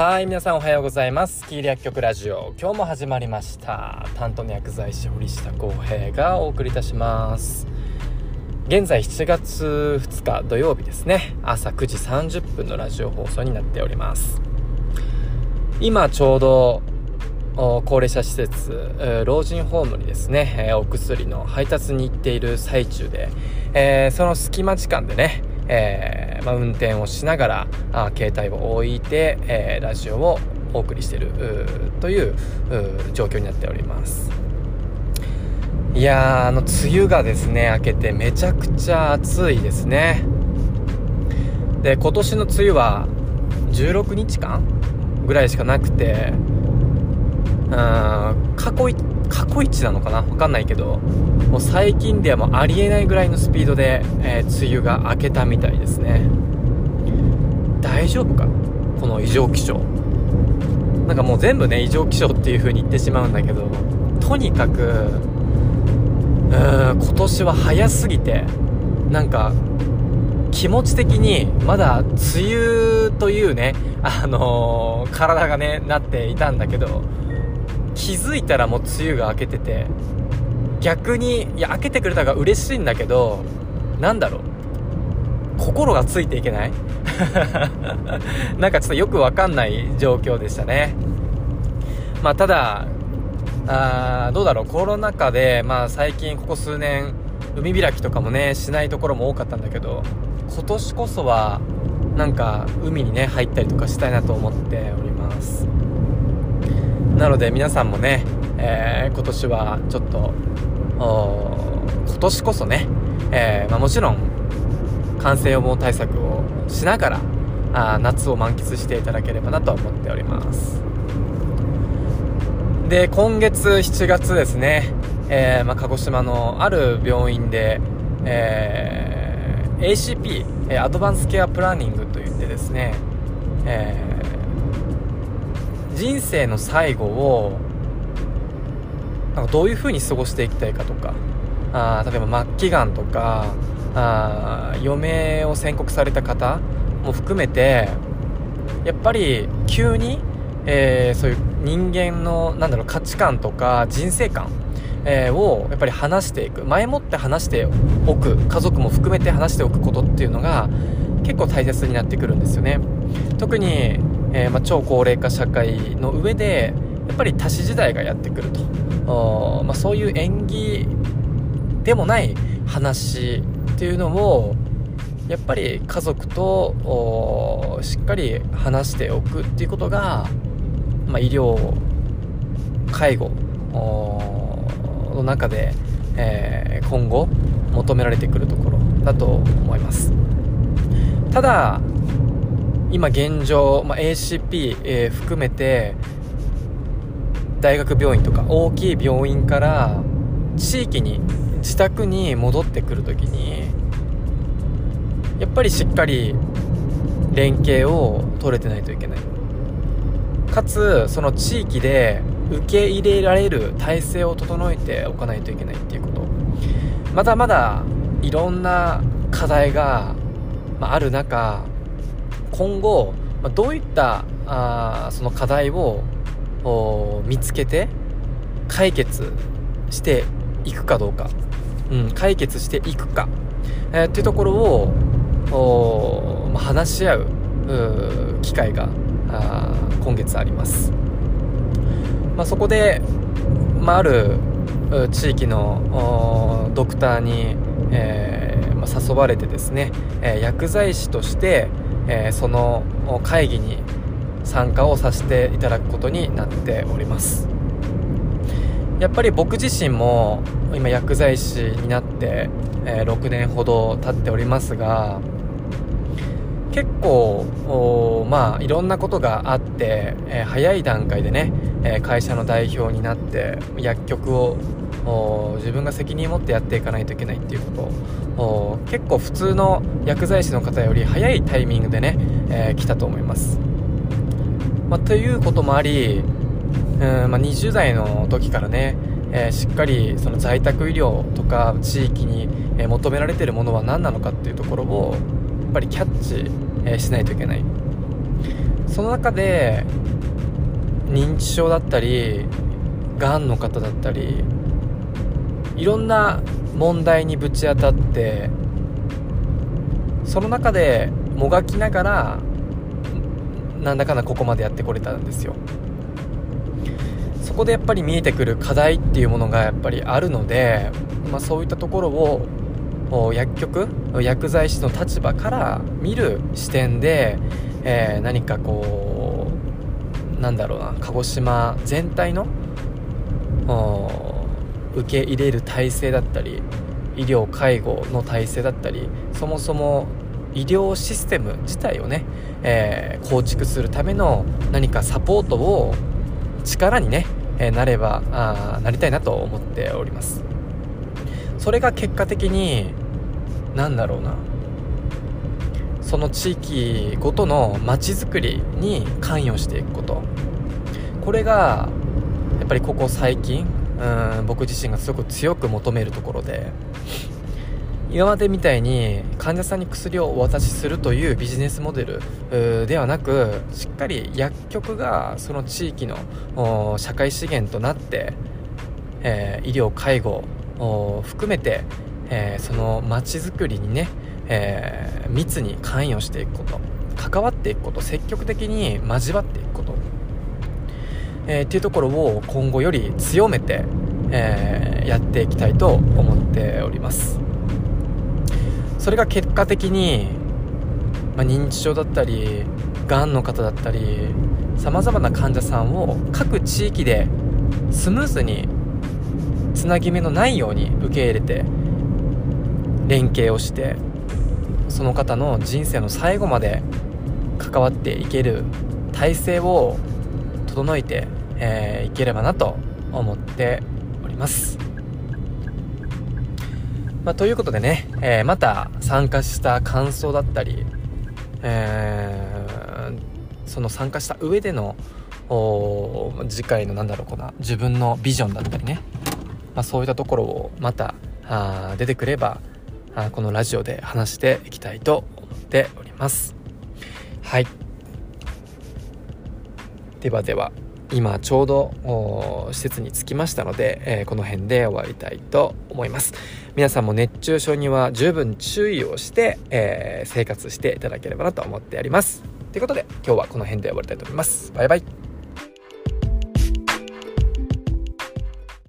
はい皆さんおはようございます。キー薬局ラジオ。今日も始まりました。担当の薬剤師堀下康平がお送りいたします。現在7月2日土曜日ですね。朝9時30分のラジオ放送になっております。今ちょうど高齢者施設老人ホームにですねお薬の配達に行っている最中で、えー、その隙間時間でねえー、まあ、運転をしながらあ携帯を置いて、えー、ラジオをお送りしているという状況になっております。いやあの梅雨がですね明けてめちゃくちゃ暑いですね。で今年の梅雨は16日間ぐらいしかなくてうん過去過去一なのかな？わかんないけどもう最近ではもうありえないぐらいのスピードで、えー、梅雨が明けたみたいですね。大丈夫か？この異常気象。なんかもう全部ね異常気象っていう風に言ってしまうんだけどとにかくうーん今年は早すぎてなんか気持ち的にまだ梅雨というねあのー、体がねなっていたんだけど気づいたらもう梅雨が明けてて逆にいや明けてくれたが嬉しいんだけどなんだろう。心がついていけない。なんかちょっとよくわかんない状況でしたね。まあただあどうだろう。コロナ禍で、まあ、最近ここ数年海開きとかもねしないところも多かったんだけど今年こそはなんか海にね入ったりとかしたいなと思っております。なので皆さんもね、えー、今年はちょっと今年こそね、えー、まあ、もちろん感染予防対策をしながらあ夏を満喫していただければなと思っております。で今月7月ですね、えー、まあ、鹿児島のある病院で、えー、ACP アドバンスケアプランニングといってですね、え人生の最後をなんかどういう風に過ごしていきたいかとかあ例えば末期がんとかあ余命を宣告された方も含めてやっぱり急に、えー、そういう人間のなんだろう価値観とか人生観、えー、をやっぱり話していく前もって話しておく家族も含めて話しておくことっていうのが結構大切になってくるんですよね。特にえー、まあ、超高齢化社会の上でやっぱり多子時代がやってくると、まあ、そういう縁起でもない話っていうのをやっぱり家族としっかり話しておくっていうことが、まあ、医療介護の中で、えー、今後求められてくるところだと思います。ただ今現状、まあ、ACP、えー、含めて大学病院とか大きい病院から地域に自宅に戻ってくる時にやっぱりしっかり連携を取れてないといけない。かつその地域で受け入れられる体制を整えておかないといけないっていうこと。まだまだいろんな課題が、あ、る中今後どういったあその課題を見つけて解決していくかどうか、うん、解決していくか、えー、っていうところを、まあ、話し合う機会が今月あります、まあ、そこで、まあ、ある地域のドクターに、えーまあ、誘われてですね、え、薬剤師として、え、その会議に参加をさせていただくことになっております。やっぱり僕自身も今薬剤師になって、え、6年ほど経っておりますが結構まあいろんなことがあって、え、早い段階でね、え、会社の代表になって薬局を自分が責任を持ってやっていかないといけないっていうことを結構普通の薬剤師の方より早いタイミングでね、えー、来たと思います、まあ、ということもあり、うんまあ、20代の時からね、えー、しっかりその在宅医療とか地域に、求められてるものは何なのかっていうところをやっぱりキャッチ、えしないといけない。その中で認知症だったりがんの方だったりいろんな問題にぶち当たってその中でもがきながらなんだかんだここまでやってこれたんですよ。そこでやっぱり見えてくる課題っていうものがやっぱりあるので、まあ、そういったところを薬局薬剤師の立場から見る視点で、えー、何かこうなんだろうな鹿児島全体の受け入れる体制だったり医療介護の体制だったりそもそも医療システム自体をね、えー、構築するための何かサポートを力にね、えー、なればあなりたいなと思っております。それが結果的に何だろうなその地域ごとの街づくりに関与していくこと。これがやっぱりここ最近うん僕自身がすごく強く求めるところで今までみたいに患者さんに薬をお渡しするというビジネスモデルではなくしっかり薬局がその地域の社会資源となって、えー、医療介護を含めて、えー、その街づくりにね、えー、密に関与していくこと関わっていくこと積極的に交わっていくこと、えー、っていうところを今後より強めて、えやっていきたいと思っております。それが結果的に、まあ、認知症だったりがんの方だったりさまざまな患者さんを各地域でスムーズにつなぎ目のないように受け入れて連携をしてその方の人生の最後まで関わっていける体制を整えて、えー、いければなと思っております。まあ、ということでね、えー、また参加した感想だったり、えー、その参加した上での次回のなんだろうこな自分のビジョンだったりね、まあ、そういったところをまた出てくればあこのラジオで話していきたいと思っております。はい。ではでは今ちょうど施設に着きましたので、えー、この辺で終わりたいと思います。皆さんも熱中症には十分注意をして、えー、生活していただければなと思っております。ということで今日はこの辺で終わりたいと思います。バイバイ。